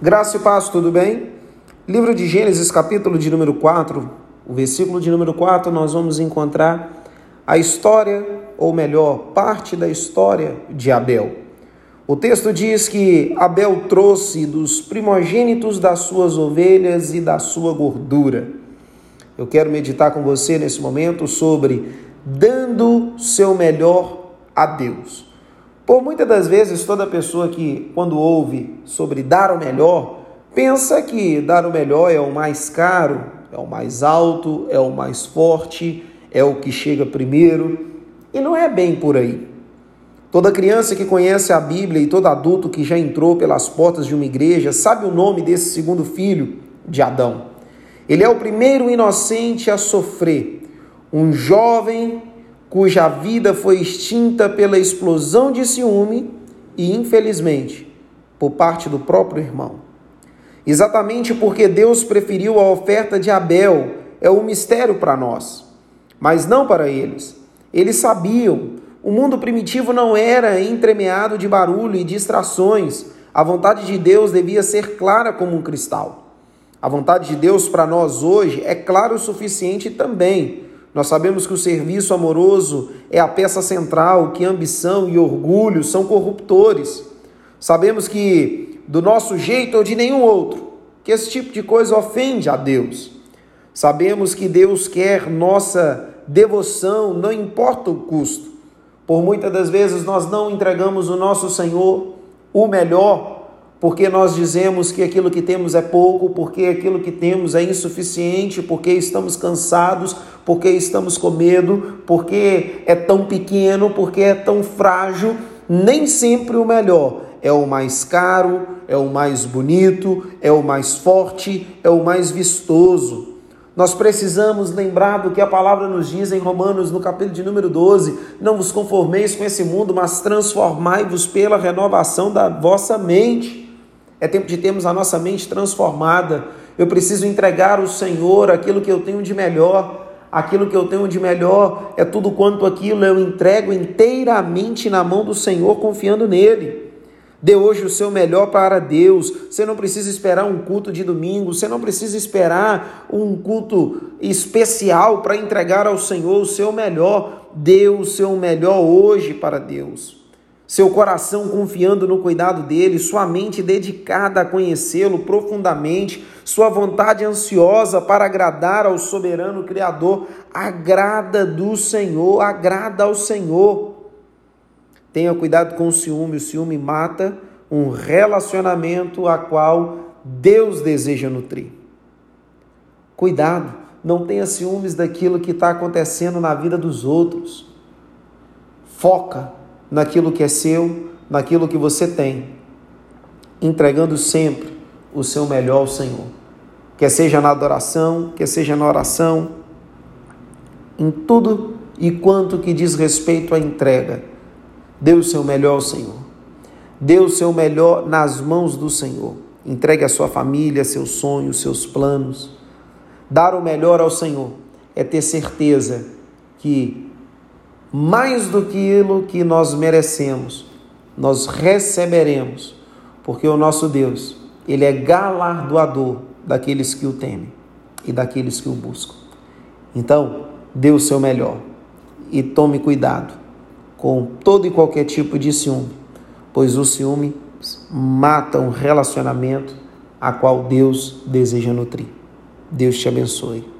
Graça e paz, tudo bem? Livro de Gênesis, capítulo de número 4, o versículo de número 4, nós vamos encontrar a história, ou melhor, parte da história de Abel. O texto diz que Abel trouxe dos primogênitos das suas ovelhas e da sua gordura. Eu quero meditar com você nesse momento sobre dando seu melhor a Deus. Por muitas das vezes, toda pessoa que, quando ouve sobre dar o melhor, pensa que dar o melhor é o mais caro, é o mais alto, é o mais forte, é o que chega primeiro. E não é bem por aí. Toda criança que conhece a Bíblia e todo adulto que já entrou pelas portas de uma igreja sabe o nome desse segundo filho de Adão. Ele é o primeiro inocente a sofrer, um jovem cuja vida foi extinta pela explosão de ciúme e, infelizmente, por parte do próprio irmão. Exatamente porque Deus preferiu a oferta de Abel é um mistério para nós, mas não para eles. Eles sabiam, o mundo primitivo não era entremeado de barulho e distrações. A vontade de Deus devia ser clara como um cristal. A vontade de Deus para nós hoje é clara o suficiente também nós sabemos que o serviço amoroso é a peça central, que ambição e orgulho são corruptores. Sabemos que do nosso jeito ou de nenhum outro, que esse tipo de coisa ofende a Deus. Sabemos que Deus quer nossa devoção, não importa o custo. Por muitas das vezes nós não entregamos o nosso Senhor o melhor porque nós dizemos que aquilo que temos é pouco, porque aquilo que temos é insuficiente, porque estamos cansados, porque estamos com medo, porque é tão pequeno, porque é tão frágil. Nem sempre o melhor é o mais caro, é o mais bonito, é o mais forte, é o mais vistoso. Nós precisamos lembrar do que a palavra nos diz em Romanos, no capítulo de número 12: Não vos conformeis com esse mundo, mas transformai-vos pela renovação da vossa mente. É tempo de termos a nossa mente transformada. Eu preciso entregar ao Senhor aquilo que eu tenho de melhor. Aquilo que eu tenho de melhor é tudo quanto aquilo eu entrego inteiramente na mão do Senhor, confiando nele. Dê hoje o seu melhor para Deus. Você não precisa esperar um culto de domingo, você não precisa esperar um culto especial para entregar ao Senhor o seu melhor. Dê o seu melhor hoje para Deus seu coração confiando no cuidado dele, sua mente dedicada a conhecê-lo profundamente, sua vontade ansiosa para agradar ao soberano Criador, agrada do Senhor, agrada ao Senhor. Tenha cuidado com o ciúme, o ciúme mata um relacionamento a qual Deus deseja nutrir. Cuidado, não tenha ciúmes daquilo que está acontecendo na vida dos outros. Foca naquilo que é seu, naquilo que você tem, entregando sempre o seu melhor ao Senhor. Quer seja na adoração, quer seja na oração, em tudo e quanto que diz respeito à entrega, dê o seu melhor ao Senhor. Dê o seu melhor nas mãos do Senhor. Entregue a sua família, seus sonhos, seus planos. Dar o melhor ao Senhor é ter certeza que mais do que aquilo que nós merecemos, nós receberemos, porque o nosso Deus, ele é galardoador daqueles que o temem e daqueles que o buscam. Então, dê o seu melhor e tome cuidado com todo e qualquer tipo de ciúme, pois o ciúme mata um relacionamento a qual Deus deseja nutrir. Deus te abençoe.